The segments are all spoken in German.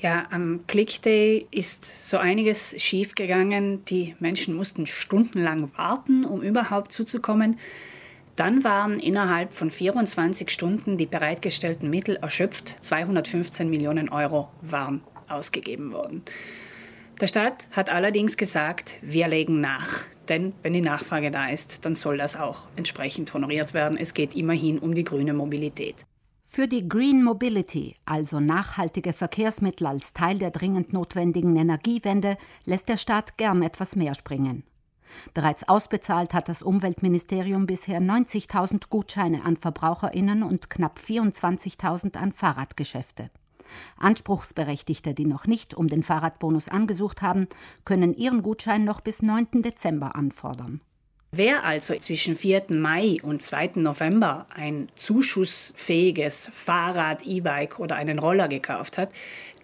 Ja, am Click Day ist so einiges schiefgegangen. Die Menschen mussten stundenlang warten, um überhaupt zuzukommen. Dann waren innerhalb von 24 Stunden die bereitgestellten Mittel erschöpft. 215 Millionen Euro waren ausgegeben worden. Der Staat hat allerdings gesagt, wir legen nach. Denn wenn die Nachfrage da ist, dann soll das auch entsprechend honoriert werden. Es geht immerhin um die grüne Mobilität. Für die Green Mobility, also nachhaltige Verkehrsmittel als Teil der dringend notwendigen Energiewende, lässt der Staat gern etwas mehr springen. Bereits ausbezahlt hat das Umweltministerium bisher 90.000 Gutscheine an Verbraucherinnen und knapp 24.000 an Fahrradgeschäfte. Anspruchsberechtigte, die noch nicht um den Fahrradbonus angesucht haben, können ihren Gutschein noch bis 9. Dezember anfordern. Wer also zwischen 4. Mai und 2. November ein zuschussfähiges Fahrrad, E-Bike oder einen Roller gekauft hat,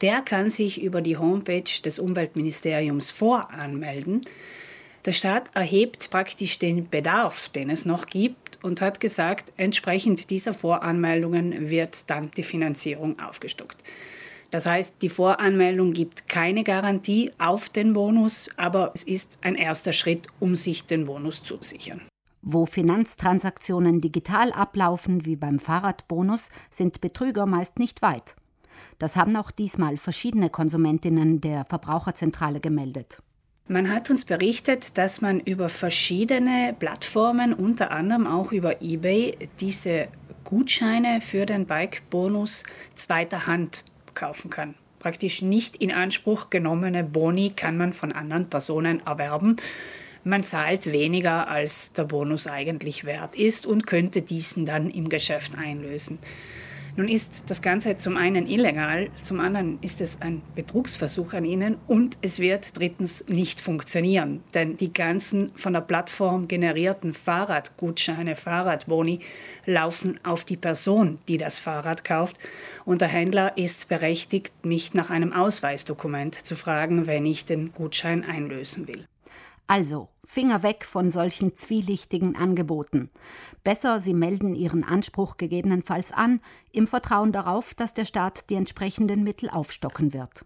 der kann sich über die Homepage des Umweltministeriums voranmelden. Der Staat erhebt praktisch den Bedarf, den es noch gibt, und hat gesagt, entsprechend dieser Voranmeldungen wird dann die Finanzierung aufgestockt. Das heißt, die Voranmeldung gibt keine Garantie auf den Bonus, aber es ist ein erster Schritt, um sich den Bonus zu sichern. Wo Finanztransaktionen digital ablaufen wie beim Fahrradbonus, sind Betrüger meist nicht weit. Das haben auch diesmal verschiedene Konsumentinnen der Verbraucherzentrale gemeldet. Man hat uns berichtet, dass man über verschiedene Plattformen, unter anderem auch über eBay, diese Gutscheine für den Bike-Bonus zweiter Hand kaufen kann. Praktisch nicht in Anspruch genommene Boni kann man von anderen Personen erwerben. Man zahlt weniger, als der Bonus eigentlich wert ist und könnte diesen dann im Geschäft einlösen. Nun ist das Ganze zum einen illegal, zum anderen ist es ein Betrugsversuch an Ihnen und es wird drittens nicht funktionieren. Denn die ganzen von der Plattform generierten Fahrradgutscheine, Fahrradboni laufen auf die Person, die das Fahrrad kauft. Und der Händler ist berechtigt, mich nach einem Ausweisdokument zu fragen, wenn ich den Gutschein einlösen will. Also, Finger weg von solchen zwielichtigen Angeboten. Besser, Sie melden Ihren Anspruch gegebenenfalls an, im Vertrauen darauf, dass der Staat die entsprechenden Mittel aufstocken wird.